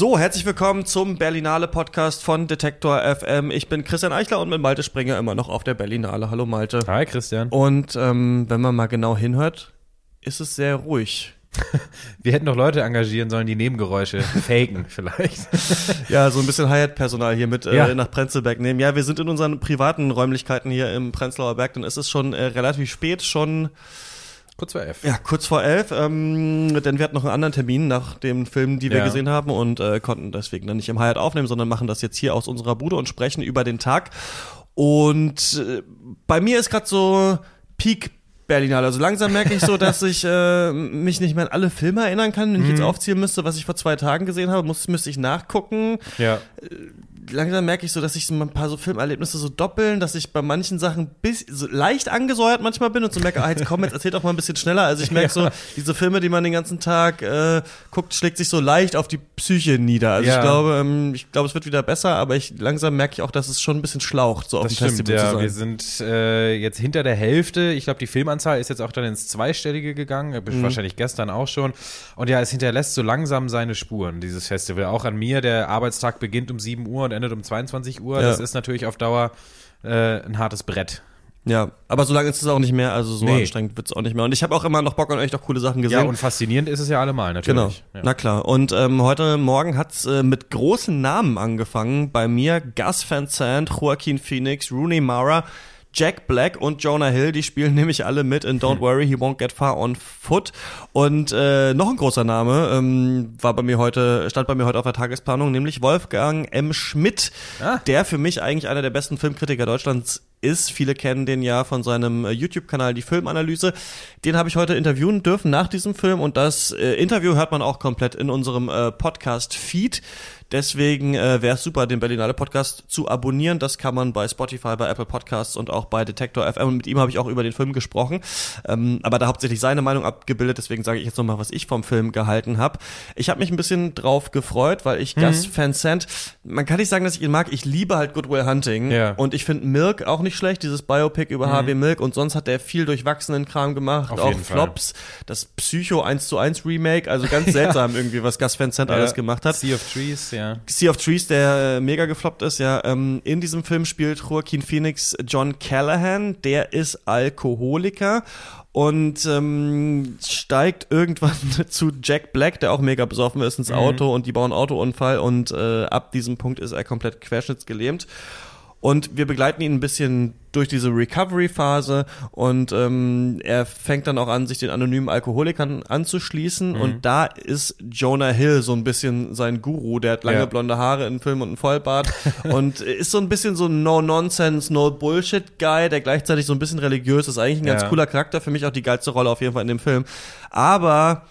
So, herzlich willkommen zum Berlinale Podcast von Detektor FM. Ich bin Christian Eichler und mit Malte Springer immer noch auf der Berlinale. Hallo Malte. Hi Christian. Und ähm, wenn man mal genau hinhört, ist es sehr ruhig. Wir hätten noch Leute engagieren sollen, die Nebengeräusche faken vielleicht. ja, so ein bisschen Hyatt-Personal hier mit äh, Ja. nach Prenzlberg nehmen. Ja, wir sind in unseren privaten Räumlichkeiten hier im Prenzlauer Berg, dann ist es schon äh, relativ spät, schon Kurz vor F. ja, kurz vor elf, ähm, denn wir hatten noch einen anderen Termin nach dem Film, die wir Ja. gesehen haben und äh, konnten deswegen dann nicht im Hyatt aufnehmen, sondern machen das jetzt hier aus unserer Bude und sprechen über den Tag. Und äh, bei mir ist gerade so Peak Berlinale. Also langsam merke ich so, dass ich äh, mich nicht mehr an alle Filme erinnern kann. Wenn ich jetzt aufzählen müsste, was ich vor zwei Tagen gesehen habe, muss, müsste ich nachgucken Ja. Langsam merke ich so, dass sich so ein paar so Filmerlebnisse so doppeln, dass ich bei manchen Sachen bis, so leicht angesäuert manchmal bin und so merke, ah, jetzt komm, jetzt erzähl doch mal ein bisschen schneller. Also ich merke so, diese Filme, die man den ganzen Tag äh, guckt, schlägt sich so leicht auf die Psyche nieder. Also Ja. ich glaube, ähm, ich glaube, es wird wieder besser, aber ich langsam merke ich auch, dass es schon ein bisschen schlaucht, so auf Das dem stimmt, Festival ja. zu sein. Wir sind äh, jetzt hinter der Hälfte. Ich glaube, die Filmanzahl ist jetzt auch dann ins Zweistellige gegangen. Äh, Mhm. Wahrscheinlich gestern auch schon. Und ja, es hinterlässt so langsam seine Spuren, dieses Festival. Auch an mir. Der Arbeitstag beginnt um 7 Uhr und endet um 22 Uhr. Ja. Das ist natürlich auf Dauer äh, ein hartes Brett. Ja, aber so lange ist es auch nicht mehr, also so Nee. anstrengend wird es auch nicht mehr. Und ich habe auch immer noch Bock und echt auch coole Sachen Ja, gesehen. und faszinierend ist es ja allemal, Genau, natürlich. Ja. na klar. Und ähm, heute Morgen hat's äh, mit großen Namen angefangen. Bei mir Gus Van Sant, Joaquin Phoenix, Rooney Mara, Jack Black und Jonah Hill, die spielen nämlich alle mit in Don't Worry, He Won't Get Far on Foot. Und äh, noch ein großer Name ähm, war bei mir heute, stand bei mir heute auf der Tagesplanung, nämlich Wolfgang M. Schmidt, Ah. der für mich eigentlich einer der besten Filmkritiker Deutschlands ist. Viele kennen den ja von seinem äh, YouTube-Kanal Die Filmanalyse. Den habe ich heute interviewen dürfen nach diesem Film und das äh, Interview hört man auch komplett in unserem äh, Podcast-Feed. Deswegen äh, wäre es super, den Berlinale Podcast zu abonnieren. Das kann man bei Spotify, bei Apple Podcasts und auch bei Detektor FM. Und mit ihm habe ich auch über den Film gesprochen, ähm, aber da hauptsächlich seine Meinung abgebildet. Deswegen sage ich jetzt nochmal, was ich vom Film gehalten habe. Ich habe mich ein bisschen drauf gefreut, weil ich Gus Van Sant, man kann nicht sagen, dass ich ihn mag. Ich liebe halt Good Will Hunting Ja. und ich finde Milk auch nicht schlecht, dieses Biopic über Harvey Milk. Und sonst hat er viel durchwachsenen Kram gemacht, Auf auch jeden Fall. Flops, das Psycho 1 zu 1 Remake. Also ganz seltsam irgendwie, was Gus Van Sant alles gemacht hat. Sea of Trees, ja. Sea of Trees, der äh, mega gefloppt ist, ja. Ähm, in diesem Film spielt Joaquin Phoenix John Callahan, der ist Alkoholiker und ähm, steigt irgendwann zu Jack Black, der auch mega besoffen ist, ins Auto und die bauen Autounfall und äh, ab diesem Punkt ist er komplett querschnittsgelähmt. Und wir begleiten ihn ein bisschen durch diese Recovery-Phase und ähm, er fängt dann auch an, sich den anonymen Alkoholikern anzuschließen. Und da ist Jonah Hill so ein bisschen sein Guru. Der hat lange Ja. blonde Haare in Film und einen Vollbart und ist so ein bisschen so ein No-Nonsense, No-Bullshit-Guy, der gleichzeitig so ein bisschen religiös ist. Eigentlich ein ganz Ja. cooler Charakter, für mich auch die geilste Rolle auf jeden Fall in dem Film. Aber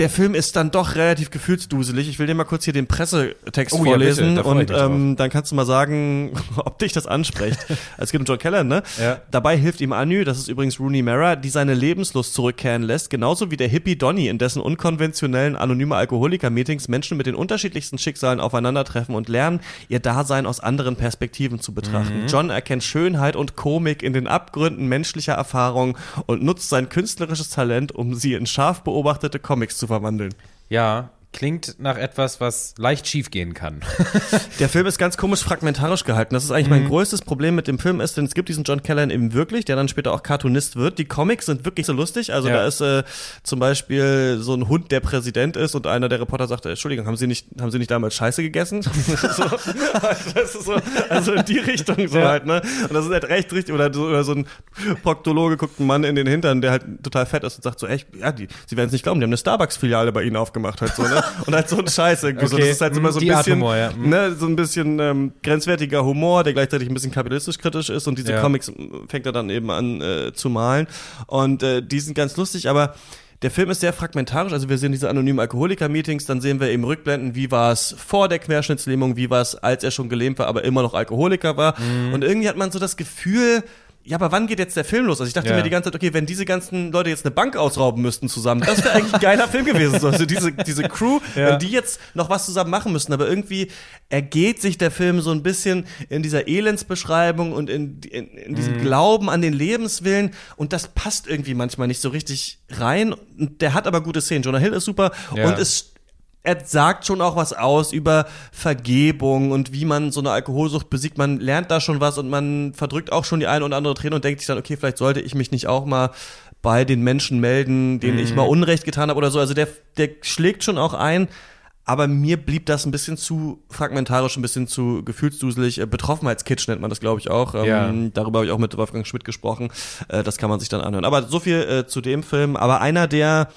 der Film ist dann doch relativ gefühlsduselig. Ich will dir mal kurz hier den Pressetext Oh ja, vorlesen ich und ähm, dann kannst du mal sagen, ob dich das anspricht. es geht um John Kellan, ne? Ja. Dabei hilft ihm Anu, das ist übrigens Rooney Mara, die seine Lebenslust zurückkehren lässt, genauso wie der Hippie Donny, in dessen unkonventionellen anonyme Alkoholiker-Meetings Menschen mit den unterschiedlichsten Schicksalen aufeinandertreffen und lernen, ihr Dasein aus anderen Perspektiven zu betrachten. John erkennt Schönheit und Komik in den Abgründen menschlicher Erfahrung und nutzt sein künstlerisches Talent, um sie in scharf beobachtete Comics zu verwandeln. Ja, klingt nach etwas, was leicht schief gehen kann. Der Film ist ganz komisch fragmentarisch gehalten. Das ist eigentlich mein größtes Problem mit dem Film ist, denn es gibt diesen John Callahan eben wirklich, der dann später auch Cartoonist wird. Die Comics sind wirklich so lustig. Also Ja. da ist äh, zum Beispiel so ein Hund, der Präsident ist und einer der Reporter sagt, äh, Entschuldigung, haben Sie nicht, haben Sie nicht damals Scheiße gegessen? so, das ist so, also in die Richtung so Ja. halt, ne? Und das ist halt recht richtig. Oder so, oder so ein Proktologe guckt einen Mann in den Hintern, der halt total fett ist und sagt so, echt, ja, die, Sie werden es nicht glauben, die haben eine Starbucks-Filiale bei Ihnen aufgemacht halt so, ne? Und halt so ein Scheiß irgendwie so. Das Okay, ist halt immer so ein die bisschen, Humor, ja. ne, so ein bisschen ähm, grenzwertiger Humor, der gleichzeitig ein bisschen kapitalistisch kritisch ist und diese Ja. Comics äh, fängt er dann eben an äh, zu malen und äh, die sind ganz lustig, aber der Film ist sehr fragmentarisch, also wir sehen diese anonymen Alkoholiker-Meetings, dann sehen wir eben Rückblenden, wie war es vor der Querschnittslähmung, wie war es, als er schon gelähmt war, aber immer noch Alkoholiker war. Mhm. Und irgendwie hat man so das Gefühl, ja, aber wann geht jetzt der Film los? Also ich dachte Ja. mir die ganze Zeit, okay, wenn diese ganzen Leute jetzt eine Bank ausrauben müssten zusammen, das wäre eigentlich ein geiler Film gewesen. So. Also diese, diese Crew, Ja. wenn die jetzt noch was zusammen machen müssten, aber irgendwie ergeht sich der Film so ein bisschen in dieser Elendsbeschreibung und in, in, in diesem Mhm. Glauben an den Lebenswillen und das passt irgendwie manchmal nicht so richtig rein. Der hat aber gute Szenen. Jonah Hill ist super Ja. und es er sagt schon auch was aus über Vergebung und wie man so eine Alkoholsucht besiegt. Man lernt da schon was und man verdrückt auch schon die eine oder andere Träne und denkt sich dann, okay, vielleicht sollte ich mich nicht auch mal bei den Menschen melden, denen mhm. ich mal Unrecht getan habe oder so. Also der, der schlägt schon auch ein. Aber mir blieb das ein bisschen zu fragmentarisch, ein bisschen zu gefühlsduselig. Äh, Betroffenheitskitsch nennt man das, glaube ich, auch. Ähm, ja. darüber habe ich auch mit Wolfgang Schmidt gesprochen. Äh, das kann man sich dann anhören. Aber so viel äh, zu dem Film. Aber einer der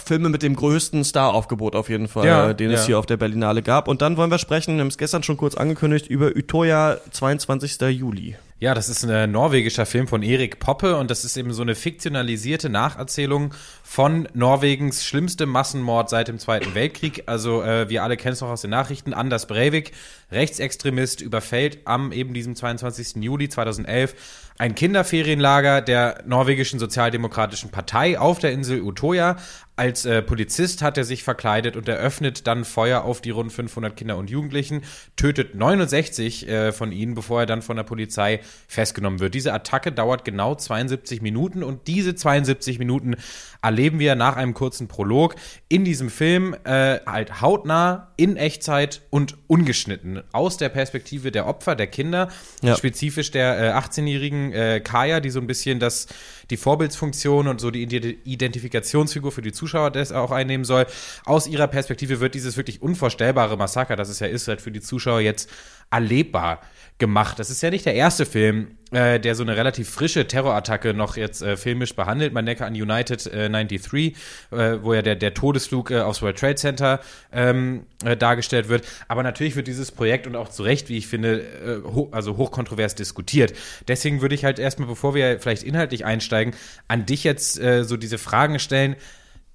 Filme mit dem größten Star-Aufgebot auf jeden Fall, ja, den ja. es hier auf der Berlinale gab. Und dann wollen wir sprechen, wir haben es gestern schon kurz angekündigt, über Utoya 22. Juli. Ja, das ist ein norwegischer Film von Erik Poppe und das ist eben so eine fiktionalisierte Nacherzählung von Norwegens schlimmstem Massenmord seit dem Zweiten Weltkrieg. Also äh, wir alle kennen es noch aus den Nachrichten. Anders Breivik, Rechtsextremist, überfällt am eben diesem 22. Juli 2011 ein Kinderferienlager der norwegischen Sozialdemokratischen Partei auf der Insel Utoya. Als äh, Polizist hat er sich verkleidet und eröffnet dann Feuer auf die rund 500 Kinder und Jugendlichen, tötet 69 äh, von ihnen, bevor er dann von der Polizei festgenommen wird. Diese Attacke dauert genau 72 Minuten und diese 72 Minuten erleben wir nach einem kurzen Prolog in diesem Film äh, halt hautnah, in Echtzeit und ungeschnitten aus der Perspektive der Opfer, der Kinder, ja. spezifisch der 18-jährigen äh, äh, Kaya, die so ein bisschen das die Vorbildsfunktion und so die Identifikationsfigur für die Zuschauer das auch einnehmen soll. Aus ihrer Perspektive wird dieses wirklich unvorstellbare Massaker, das es ja ist, halt für die Zuschauer jetzt erlebbar gemacht. Das ist ja nicht der erste Film, äh, der so eine relativ frische Terrorattacke noch jetzt äh, filmisch behandelt. Man denke an United äh, 93, äh, wo ja der, der Todesflug äh, aufs World Trade Center ähm, äh, dargestellt wird. Aber natürlich wird dieses Projekt und auch zu Recht, wie ich finde, äh, ho also hochkontrovers diskutiert. Deswegen würde ich halt erstmal, bevor wir vielleicht inhaltlich einsteigen, an dich jetzt äh, so diese Fragen stellen.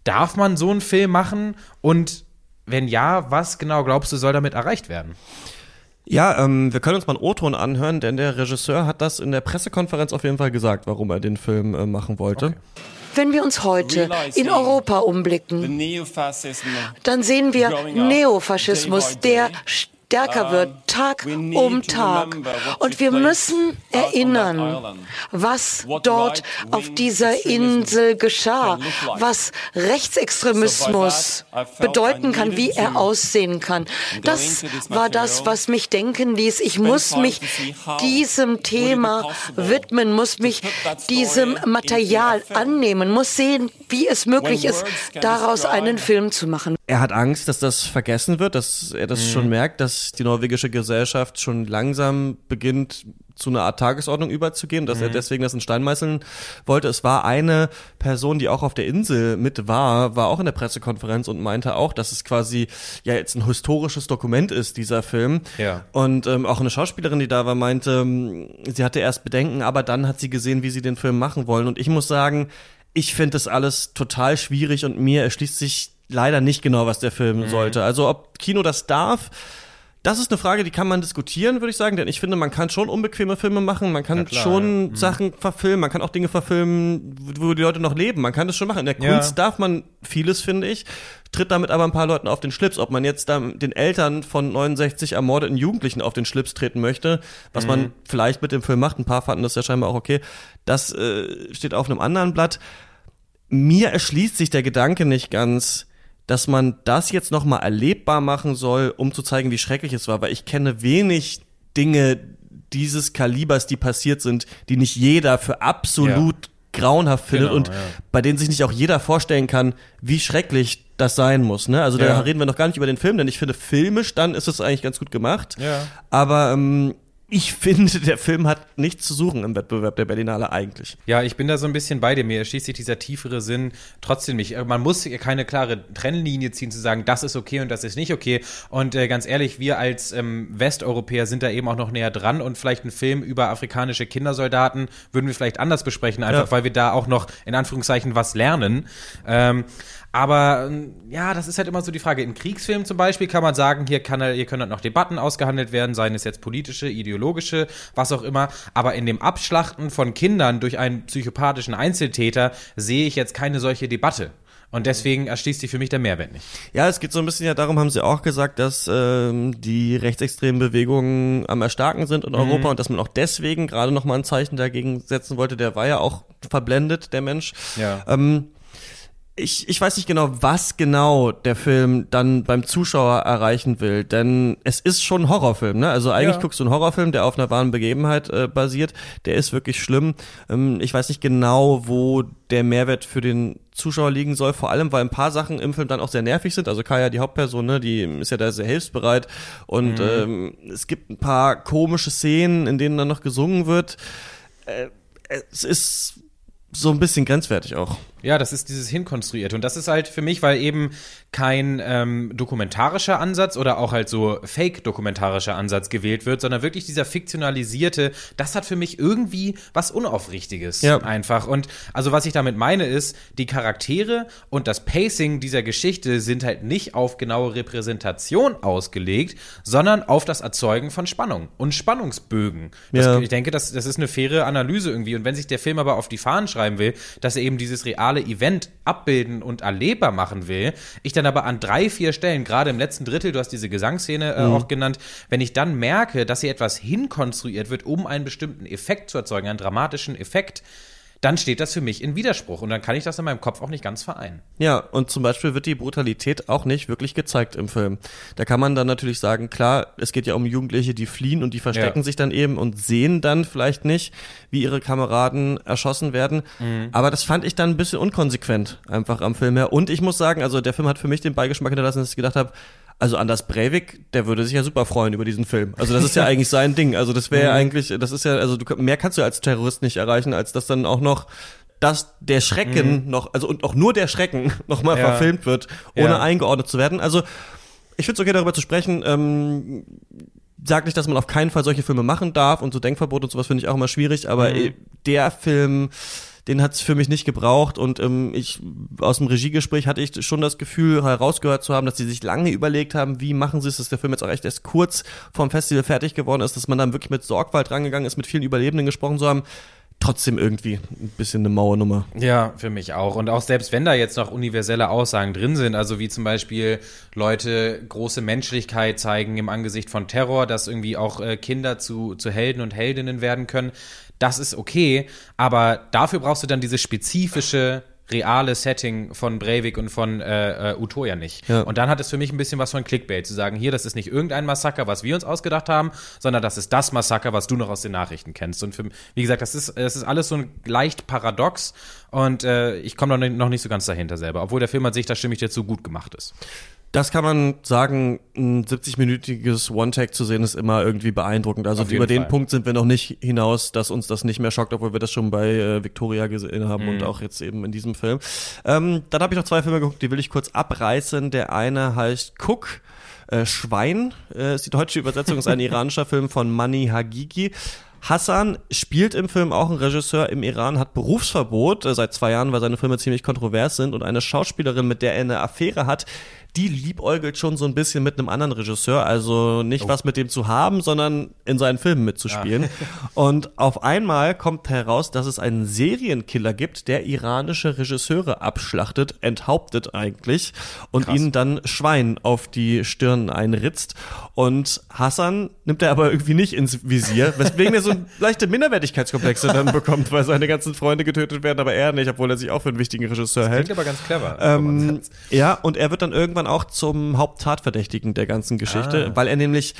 Darf man so einen Film machen? Und wenn ja, was genau glaubst du, soll damit erreicht werden? Ja, ähm, wir können uns mal einen O-Ton anhören, denn der Regisseur hat das in der Pressekonferenz auf jeden Fall gesagt, warum er den Film äh, machen wollte. Okay. Wenn wir uns heute in Europa umblicken, dann sehen wir Neofaschismus, der stärker wird, Tag um Tag. Und wir müssen erinnern, was dort auf dieser Insel geschah, was Rechtsextremismus bedeuten kann, wie er aussehen kann. Das war das, was mich denken ließ. Ich muss mich diesem Thema widmen, muss mich diesem Material annehmen, muss sehen, wie es möglich ist, daraus einen Film zu machen. Er hat Angst, dass das vergessen wird, dass er das mhm. schon merkt, dass die norwegische Gesellschaft schon langsam beginnt, zu einer Art Tagesordnung überzugehen, dass mhm. er deswegen das in Stein meißeln wollte. Es war eine Person, die auch auf der Insel mit war, war auch in der Pressekonferenz und meinte auch, dass es quasi ja jetzt ein historisches Dokument ist, dieser Film. Ja. Und ähm, auch eine Schauspielerin, die da war, meinte, ähm, sie hatte erst Bedenken, aber dann hat sie gesehen, wie sie den Film machen wollen. Und ich muss sagen, ich finde das alles total schwierig und mir erschließt sich leider nicht genau, was der Film mhm. sollte. Also ob Kino das darf, das ist eine Frage, die kann man diskutieren, würde ich sagen, denn ich finde, man kann schon unbequeme Filme machen, man kann klar, schon ja. Mhm. Sachen verfilmen, man kann auch Dinge verfilmen, wo die Leute noch leben. Man kann das schon machen. In der ja. Kunst darf man vieles, finde ich, tritt damit aber ein paar Leuten auf den Schlips. Ob man jetzt da den Eltern von 69 ermordeten Jugendlichen auf den Schlips treten möchte, was mhm. man vielleicht mit dem Film macht, ein paar fanden das ja scheinbar auch okay, das äh, steht auf einem anderen Blatt mir erschließt sich der Gedanke nicht ganz, dass man das jetzt nochmal erlebbar machen soll, um zu zeigen, wie schrecklich es war, weil ich kenne wenig Dinge dieses Kalibers, die passiert sind, die nicht jeder für absolut ja. grauenhaft findet genau, und ja. bei denen sich nicht auch jeder vorstellen kann, wie schrecklich das sein muss. Ne? Also ja. da reden wir noch gar nicht über den Film, denn ich finde, filmisch dann ist es eigentlich ganz gut gemacht. Ja. Aber ähm, ich finde, der Film hat nichts zu suchen im Wettbewerb der Berlinale eigentlich. Ja, ich bin da so ein bisschen bei dir. Mir erschließt sich dieser tiefere Sinn trotzdem nicht. Man muss keine klare Trennlinie ziehen, zu sagen, das ist okay und das ist nicht okay. Und äh, ganz ehrlich, wir als ähm, Westeuropäer sind da eben auch noch näher dran und vielleicht einen Film über afrikanische Kindersoldaten würden wir vielleicht anders besprechen, einfach ja. weil wir da auch noch in Anführungszeichen was lernen. Ähm, aber ähm, ja, das ist halt immer so die Frage. In Kriegsfilmen zum Beispiel kann man sagen, hier, kann, hier können halt noch Debatten ausgehandelt werden, seien es jetzt politische, ideologische, was auch immer. Aber in dem Abschlachten von Kindern durch einen psychopathischen Einzeltäter sehe ich jetzt keine solche Debatte. Und deswegen erschließt sich für mich der Mehrwert nicht. Ja, es geht so ein bisschen ja darum, haben sie auch gesagt, dass ähm, die rechtsextremen Bewegungen am Erstarken sind in mhm. Europa und dass man auch deswegen gerade nochmal ein Zeichen dagegen setzen wollte. Der war ja auch verblendet, der Mensch. Ja. Ähm, ich, ich weiß nicht genau, was genau der Film dann beim Zuschauer erreichen will, denn es ist schon ein Horrorfilm, ne? Also eigentlich ja. guckst du einen Horrorfilm, der auf einer wahren Begebenheit äh, basiert, der ist wirklich schlimm. Ähm, ich weiß nicht genau, wo der Mehrwert für den Zuschauer liegen soll, vor allem, weil ein paar Sachen im Film dann auch sehr nervig sind. Also Kaya, die Hauptperson, ne, die ist ja da sehr hilfsbereit und mhm. ähm, es gibt ein paar komische Szenen, in denen dann noch gesungen wird. Äh, es ist so ein bisschen grenzwertig auch. Ja, das ist dieses Hinkonstruierte. Und das ist halt für mich, weil eben kein ähm, dokumentarischer Ansatz oder auch halt so fake-dokumentarischer Ansatz gewählt wird, sondern wirklich dieser fiktionalisierte, das hat für mich irgendwie was Unaufrichtiges ja. einfach. Und also was ich damit meine ist, die Charaktere und das Pacing dieser Geschichte sind halt nicht auf genaue Repräsentation ausgelegt, sondern auf das Erzeugen von Spannung und Spannungsbögen. Das, ja. Ich denke, das, das ist eine faire Analyse irgendwie. Und wenn sich der Film aber auf die Fahnen schreiben will, dass er eben dieses reale reale Event abbilden und erlebbar machen will, ich dann aber an drei, vier Stellen, gerade im letzten Drittel, du hast diese Gesangsszene äh, mhm. auch genannt, wenn ich dann merke, dass hier etwas hinkonstruiert wird, um einen bestimmten Effekt zu erzeugen, einen dramatischen Effekt, dann steht das für mich in Widerspruch und dann kann ich das in meinem Kopf auch nicht ganz vereinen. Ja, und zum Beispiel wird die Brutalität auch nicht wirklich gezeigt im Film. Da kann man dann natürlich sagen, klar, es geht ja um Jugendliche, die fliehen und die verstecken ja. sich dann eben und sehen dann vielleicht nicht, wie ihre Kameraden erschossen werden. Mhm. Aber das fand ich dann ein bisschen unkonsequent einfach am Film her. Und ich muss sagen, also der Film hat für mich den Beigeschmack hinterlassen, dass ich gedacht habe, also Anders Breivik, der würde sich ja super freuen über diesen Film. Also das ist ja eigentlich sein Ding. Also das wäre ja mhm. eigentlich, das ist ja, also du, mehr kannst du als Terrorist nicht erreichen, als dass dann auch noch dass der Schrecken mhm. noch, also und auch nur der Schrecken nochmal ja. verfilmt wird, ohne ja. eingeordnet zu werden. Also ich finde es okay, darüber zu sprechen. Ähm, sag nicht, dass man auf keinen Fall solche Filme machen darf und so Denkverbot und sowas finde ich auch immer schwierig, aber mhm. der Film den hat es für mich nicht gebraucht und ähm, ich aus dem Regiegespräch hatte ich schon das Gefühl herausgehört zu haben, dass sie sich lange überlegt haben, wie machen sie es, dass der Film jetzt auch echt erst kurz vom Festival fertig geworden ist, dass man dann wirklich mit Sorgfalt rangegangen ist, mit vielen Überlebenden gesprochen zu haben trotzdem irgendwie ein bisschen eine Mauernummer. Ja, für mich auch. Und auch selbst wenn da jetzt noch universelle Aussagen drin sind, also wie zum Beispiel Leute große Menschlichkeit zeigen im Angesicht von Terror, dass irgendwie auch äh, Kinder zu, zu Helden und Heldinnen werden können, das ist okay, aber dafür brauchst du dann dieses spezifische reale Setting von Breivik und von äh, äh, Utoya nicht. Ja. Und dann hat es für mich ein bisschen was von Clickbait, zu sagen, hier, das ist nicht irgendein Massaker, was wir uns ausgedacht haben, sondern das ist das Massaker, was du noch aus den Nachrichten kennst. Und für, wie gesagt, das ist, das ist alles so ein leicht paradox und äh, ich komme noch nicht so ganz dahinter selber, obwohl der Film an sich, da stimme ich dir zu, gut gemacht ist. Das kann man sagen, ein 70-minütiges One-Take zu sehen, ist immer irgendwie beeindruckend. Also über den Fall. Punkt sind wir noch nicht hinaus, dass uns das nicht mehr schockt, obwohl wir das schon bei äh, Victoria gesehen haben mhm. und auch jetzt eben in diesem Film. Ähm, dann habe ich noch zwei Filme geguckt, die will ich kurz abreißen. Der eine heißt Cook. Äh, Schwein äh, ist die deutsche Übersetzung, ist ein iranischer Film von Mani Hagigi. Hassan spielt im Film auch ein Regisseur im Iran, hat Berufsverbot äh, seit zwei Jahren, weil seine Filme ziemlich kontrovers sind und eine Schauspielerin, mit der er eine Affäre hat, die liebäugelt schon so ein bisschen mit einem anderen Regisseur, also nicht oh. was mit dem zu haben, sondern in seinen Filmen mitzuspielen. Ja. Und auf einmal kommt heraus, dass es einen Serienkiller gibt, der iranische Regisseure abschlachtet, enthauptet eigentlich und Krass. ihnen dann Schwein auf die Stirn einritzt. Und Hassan nimmt er aber irgendwie nicht ins Visier, weswegen er so leichte Minderwertigkeitskomplexe dann bekommt, weil seine ganzen Freunde getötet werden, aber er nicht, obwohl er sich auch für einen wichtigen Regisseur das hält. Klingt aber ganz clever. Ähm, ja, und er wird dann irgendwann auch zum Haupttatverdächtigen der ganzen Geschichte, ah. weil er nämlich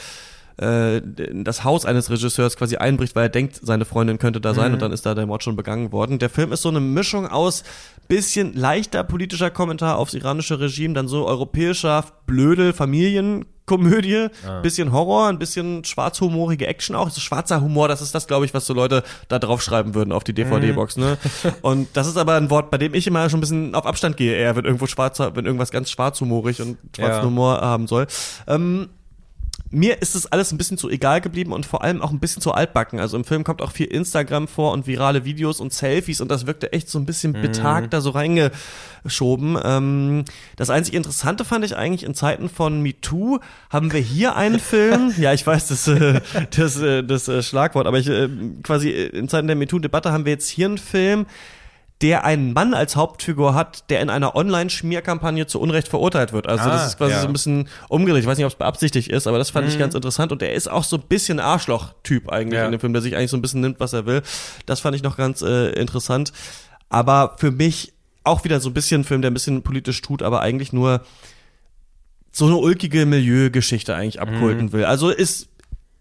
äh, das Haus eines Regisseurs quasi einbricht, weil er denkt, seine Freundin könnte da sein mhm. und dann ist da der Mord schon begangen worden. Der Film ist so eine Mischung aus bisschen leichter politischer Kommentar aufs iranische Regime, dann so europäischer Blödel Familienkomödie, ah. bisschen Horror, ein bisschen schwarzhumorige Action auch. So schwarzer Humor, das ist das, glaube ich, was so Leute da draufschreiben würden auf die DVD-Box. Ne? und das ist aber ein Wort, bei dem ich immer schon ein bisschen auf Abstand gehe, eher, wenn irgendwo schwarzer, wenn irgendwas ganz schwarzhumorig und schwarzen ja. Humor haben soll. Ähm, mir ist es alles ein bisschen zu egal geblieben und vor allem auch ein bisschen zu altbacken. Also im Film kommt auch viel Instagram vor und virale Videos und Selfies und das wirkte echt so ein bisschen mhm. betagt da so reingeschoben. Ähm, das einzig Interessante fand ich eigentlich in Zeiten von MeToo haben wir hier einen Film. ja, ich weiß das, äh, das, äh, das äh, Schlagwort, aber ich äh, quasi in Zeiten der MeToo-Debatte haben wir jetzt hier einen Film, der einen Mann als Hauptfigur hat, der in einer Online-Schmierkampagne zu Unrecht verurteilt wird. Also ah, das ist quasi ja. so ein bisschen umgedreht. Ich weiß nicht, ob es beabsichtigt ist, aber das fand mhm. ich ganz interessant. Und er ist auch so ein bisschen Arschloch-Typ eigentlich ja. in dem Film, der sich eigentlich so ein bisschen nimmt, was er will. Das fand ich noch ganz äh, interessant. Aber für mich auch wieder so ein bisschen ein Film, der ein bisschen politisch tut, aber eigentlich nur so eine ulkige Milieugeschichte eigentlich abkulten mhm. will. Also ist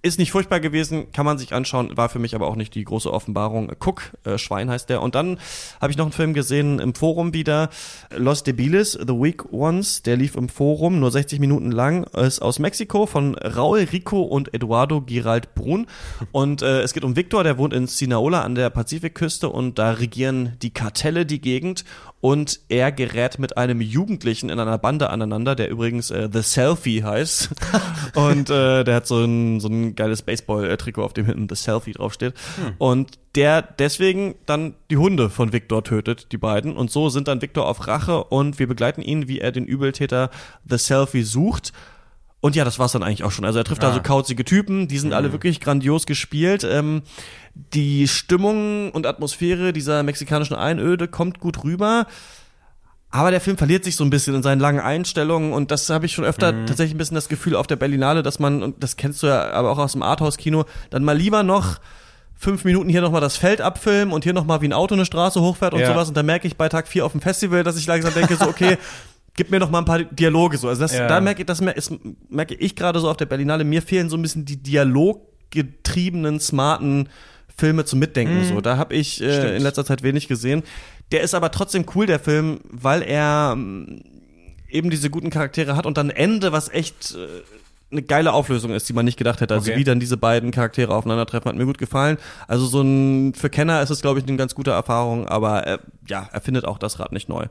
ist nicht furchtbar gewesen, kann man sich anschauen, war für mich aber auch nicht die große Offenbarung. Cook, äh, Schwein heißt der. Und dann habe ich noch einen Film gesehen im Forum wieder, Los Debiles, The Weak Ones, der lief im Forum, nur 60 Minuten lang, ist aus Mexiko von Raul Rico und Eduardo Girald Brun. Und äh, es geht um Victor, der wohnt in Sinaola an der Pazifikküste und da regieren die Kartelle die Gegend und er gerät mit einem Jugendlichen in einer Bande aneinander, der übrigens äh, The Selfie heißt. und äh, der hat so ein, so ein geiles Baseball-Trikot, auf dem hinten The Selfie draufsteht. Hm. Und der deswegen dann die Hunde von Victor tötet, die beiden. Und so sind dann Victor auf Rache und wir begleiten ihn, wie er den Übeltäter The Selfie sucht. Und ja, das war's dann eigentlich auch schon. Also er trifft ah. da so kauzige Typen, die sind mhm. alle wirklich grandios gespielt. Ähm, die Stimmung und Atmosphäre dieser mexikanischen Einöde kommt gut rüber. Aber der Film verliert sich so ein bisschen in seinen langen Einstellungen und das habe ich schon öfter mhm. tatsächlich ein bisschen das Gefühl auf der Berlinale, dass man, und das kennst du ja aber auch aus dem Arthouse-Kino, dann mal lieber noch fünf Minuten hier nochmal das Feld abfilmen und hier nochmal wie ein Auto eine Straße hochfährt und ja. sowas. Und dann merke ich bei Tag vier auf dem Festival, dass ich langsam denke, so, okay, gib mir noch mal ein paar Dialoge so. Also das, ja. da merke ich, das merke ich gerade so auf der Berlinale, mir fehlen so ein bisschen die dialoggetriebenen, smarten Filme zum Mitdenken. Mhm. So, da habe ich äh, in letzter Zeit wenig gesehen. Der ist aber trotzdem cool, der Film, weil er ähm, eben diese guten Charaktere hat und dann Ende, was echt äh, eine geile Auflösung ist, die man nicht gedacht hätte. Also okay. wie dann diese beiden Charaktere aufeinandertreffen, hat mir gut gefallen. Also so ein für Kenner ist es glaube ich eine ganz gute Erfahrung, aber äh, ja, er findet auch das Rad nicht neu.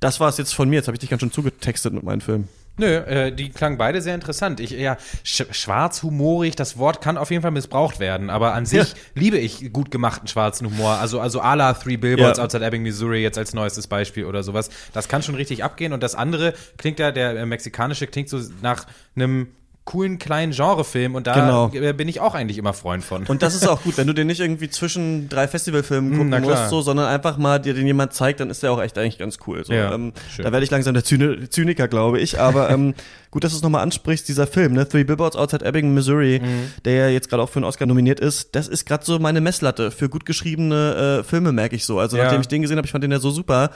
Das war es jetzt von mir. Jetzt habe ich dich ganz schön zugetextet mit meinen Filmen. Nö, äh, die klangen beide sehr interessant. Ich, ja, sch schwarzhumorig, das Wort kann auf jeden Fall missbraucht werden, aber an sich ja. liebe ich gut gemachten schwarzen Humor. Also, also à la Three Billboards ja. outside Ebbing, Missouri jetzt als neuestes Beispiel oder sowas. Das kann schon richtig abgehen und das andere klingt ja, der äh, mexikanische klingt so nach einem coolen kleinen Genrefilm und da genau. bin ich auch eigentlich immer Freund von. Und das ist auch gut, wenn du den nicht irgendwie zwischen drei Festivalfilmen hm, gucken musst, so, sondern einfach mal dir den jemand zeigt, dann ist der auch echt eigentlich ganz cool. So, ja, ähm, da werde ich langsam der Zyni Zyniker, glaube ich. Aber ähm, gut, dass du es nochmal ansprichst, dieser Film, ne? Three Billboards Outside Ebbing, Missouri, mhm. der ja jetzt gerade auch für einen Oscar nominiert ist, das ist gerade so meine Messlatte für gut geschriebene äh, Filme, merke ich so. Also ja. nachdem ich den gesehen habe, ich fand den ja so super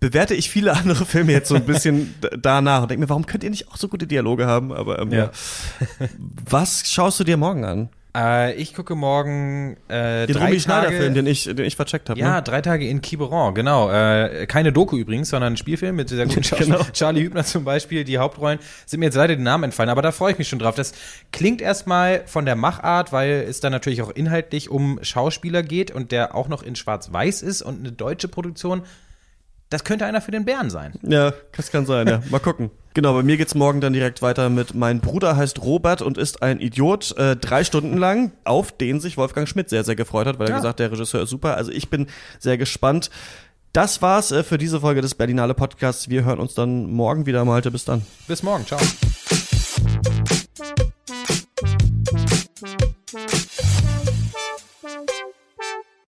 bewerte ich viele andere Filme jetzt so ein bisschen danach und denke mir, warum könnt ihr nicht auch so gute Dialoge haben? Aber ähm, ja. was schaust du dir morgen an? Äh, ich gucke morgen äh, den drei Romy Schneider-Film, den ich, den ich vercheckt habe. Ja, ne? drei Tage in Quiberon, genau. Äh, keine Doku übrigens, sondern ein Spielfilm mit sehr guten genau. Charlie Hübner zum Beispiel. Die Hauptrollen sind mir jetzt leider die Namen entfallen, aber da freue ich mich schon drauf. Das klingt erstmal von der Machart, weil es dann natürlich auch inhaltlich um Schauspieler geht und der auch noch in Schwarz-Weiß ist und eine deutsche Produktion das könnte einer für den Bären sein. Ja, das kann sein, ja. Mal gucken. Genau, bei mir geht's morgen dann direkt weiter mit Mein Bruder heißt Robert und ist ein Idiot. Äh, drei Stunden lang, auf den sich Wolfgang Schmidt sehr, sehr gefreut hat, weil ja. er gesagt der Regisseur ist super. Also ich bin sehr gespannt. Das war's äh, für diese Folge des Berlinale Podcasts. Wir hören uns dann morgen wieder, Malte. Bis dann. Bis morgen. Ciao.